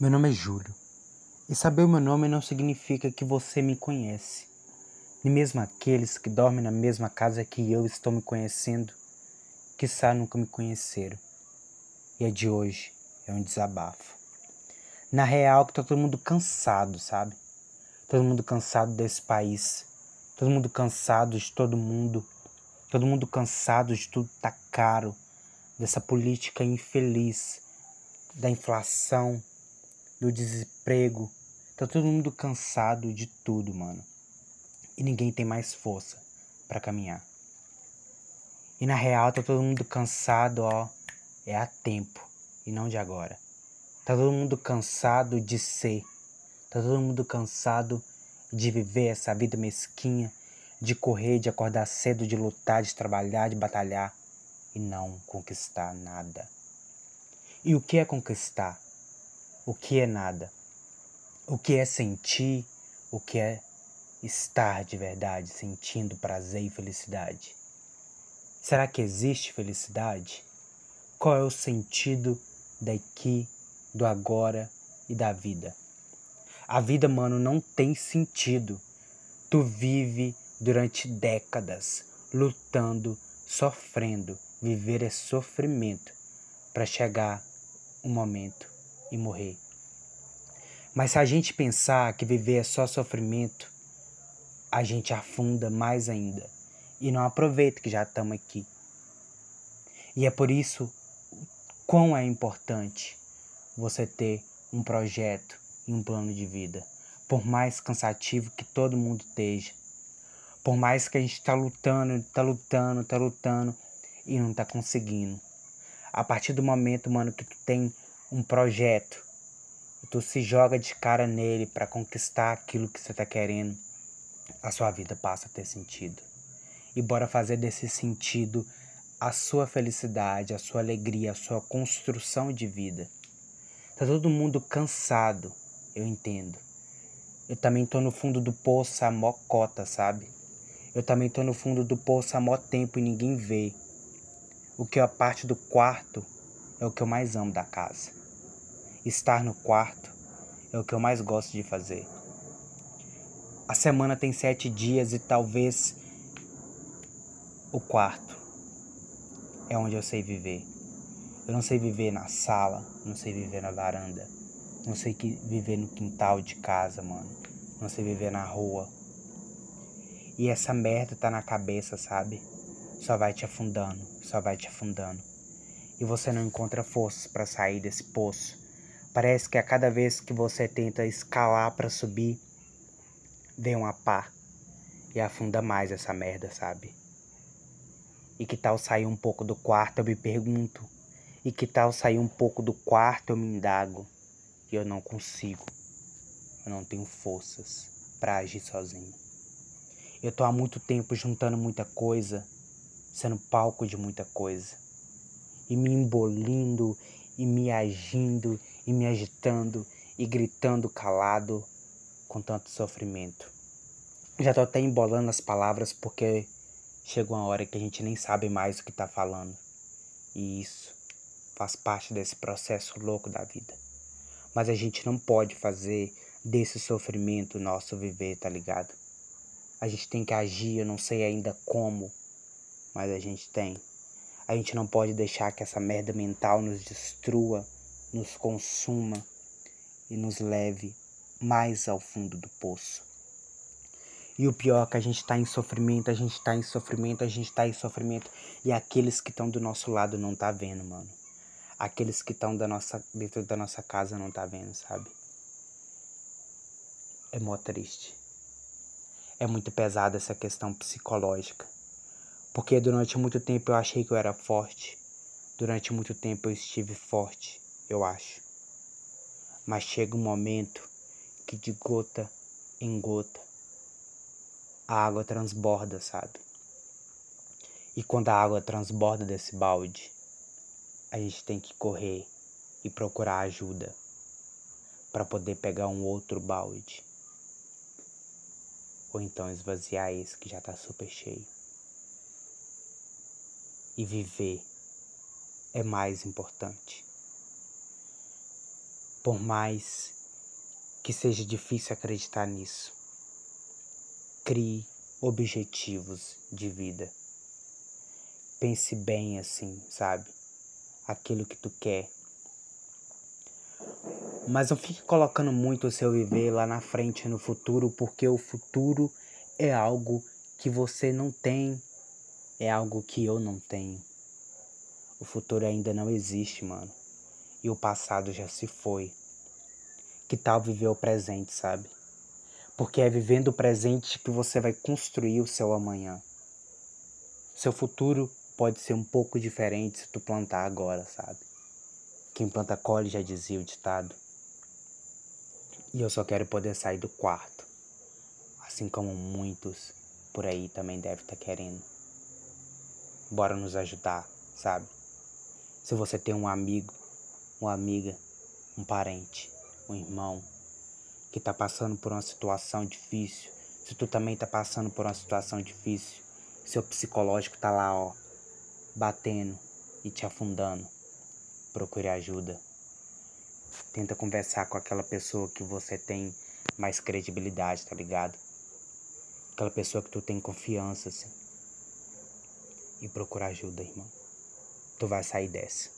Meu nome é Júlio. E saber o meu nome não significa que você me conhece. Nem mesmo aqueles que dormem na mesma casa que eu estão me conhecendo, quiçá nunca me conheceram. E a de hoje é um desabafo. Na real que tá todo mundo cansado, sabe? Todo mundo cansado desse país. Todo mundo cansado de todo mundo. Todo mundo cansado de tudo tá caro. Dessa política infeliz. Da inflação do desemprego. Tá todo mundo cansado de tudo, mano. E ninguém tem mais força para caminhar. E na real tá todo mundo cansado, ó. É a tempo e não de agora. Tá todo mundo cansado de ser. Tá todo mundo cansado de viver essa vida mesquinha, de correr, de acordar cedo, de lutar, de trabalhar, de batalhar e não conquistar nada. E o que é conquistar? O que é nada, o que é sentir, o que é estar de verdade, sentindo prazer e felicidade. Será que existe felicidade? Qual é o sentido daqui, do agora e da vida? A vida, mano, não tem sentido. Tu vive durante décadas lutando, sofrendo. Viver é sofrimento para chegar um momento e morrer. Mas se a gente pensar que viver é só sofrimento, a gente afunda mais ainda e não aproveita que já estamos aqui. E é por isso quão é importante você ter um projeto e um plano de vida, por mais cansativo que todo mundo esteja, por mais que a gente está lutando, está lutando, está lutando e não está conseguindo. A partir do momento, mano, que tu tem um projeto e tu se joga de cara nele para conquistar aquilo que você está querendo, a sua vida passa a ter sentido. E bora fazer desse sentido a sua felicidade, a sua alegria, a sua construção de vida. Tá todo mundo cansado, eu entendo. Eu também tô no fundo do poço há mó cota, sabe? Eu também tô no fundo do poço há mó tempo e ninguém vê. O que é a parte do quarto é o que eu mais amo da casa. Estar no quarto é o que eu mais gosto de fazer. A semana tem sete dias e talvez o quarto é onde eu sei viver. Eu não sei viver na sala, não sei viver na varanda, não sei que viver no quintal de casa, mano. Não sei viver na rua. E essa merda tá na cabeça, sabe? Só vai te afundando, só vai te afundando. E você não encontra forças para sair desse poço Parece que a cada vez que você tenta escalar para subir, vem uma pá e afunda mais essa merda, sabe? E que tal sair um pouco do quarto, eu me pergunto. E que tal sair um pouco do quarto, eu me indago. E eu não consigo. Eu não tenho forças para agir sozinho. Eu tô há muito tempo juntando muita coisa, sendo palco de muita coisa. E me embolindo e me agindo e me agitando e gritando calado com tanto sofrimento. Já tô até embolando as palavras porque chega uma hora que a gente nem sabe mais o que tá falando. E isso faz parte desse processo louco da vida. Mas a gente não pode fazer desse sofrimento nosso viver, tá ligado? A gente tem que agir, eu não sei ainda como, mas a gente tem. A gente não pode deixar que essa merda mental nos destrua nos consuma e nos leve mais ao fundo do poço. E o pior é que a gente está em sofrimento, a gente está em sofrimento, a gente está em sofrimento. E aqueles que estão do nosso lado não tá vendo, mano. Aqueles que estão da nossa, dentro da nossa casa não tá vendo, sabe? É mó triste. É muito pesada essa questão psicológica. Porque durante muito tempo eu achei que eu era forte. Durante muito tempo eu estive forte eu acho. Mas chega um momento que de gota em gota a água transborda, sabe? E quando a água transborda desse balde, a gente tem que correr e procurar ajuda para poder pegar um outro balde. Ou então esvaziar esse que já está super cheio. E viver é mais importante. Por mais que seja difícil acreditar nisso, crie objetivos de vida. Pense bem assim, sabe? Aquilo que tu quer. Mas não fique colocando muito o seu viver lá na frente, no futuro, porque o futuro é algo que você não tem, é algo que eu não tenho. O futuro ainda não existe, mano. E o passado já se foi. Que tal viver o presente, sabe? Porque é vivendo o presente que você vai construir o seu amanhã. Seu futuro pode ser um pouco diferente se tu plantar agora, sabe? Quem planta colhe, já dizia o ditado. E eu só quero poder sair do quarto. Assim como muitos por aí também devem estar tá querendo. Bora nos ajudar, sabe? Se você tem um amigo, uma amiga, um parente, um irmão que tá passando por uma situação difícil, se tu também tá passando por uma situação difícil, seu psicológico tá lá, ó, batendo e te afundando, procure ajuda. Tenta conversar com aquela pessoa que você tem mais credibilidade, tá ligado? Aquela pessoa que tu tem confiança, assim. E procura ajuda, irmão. Tu vai sair dessa.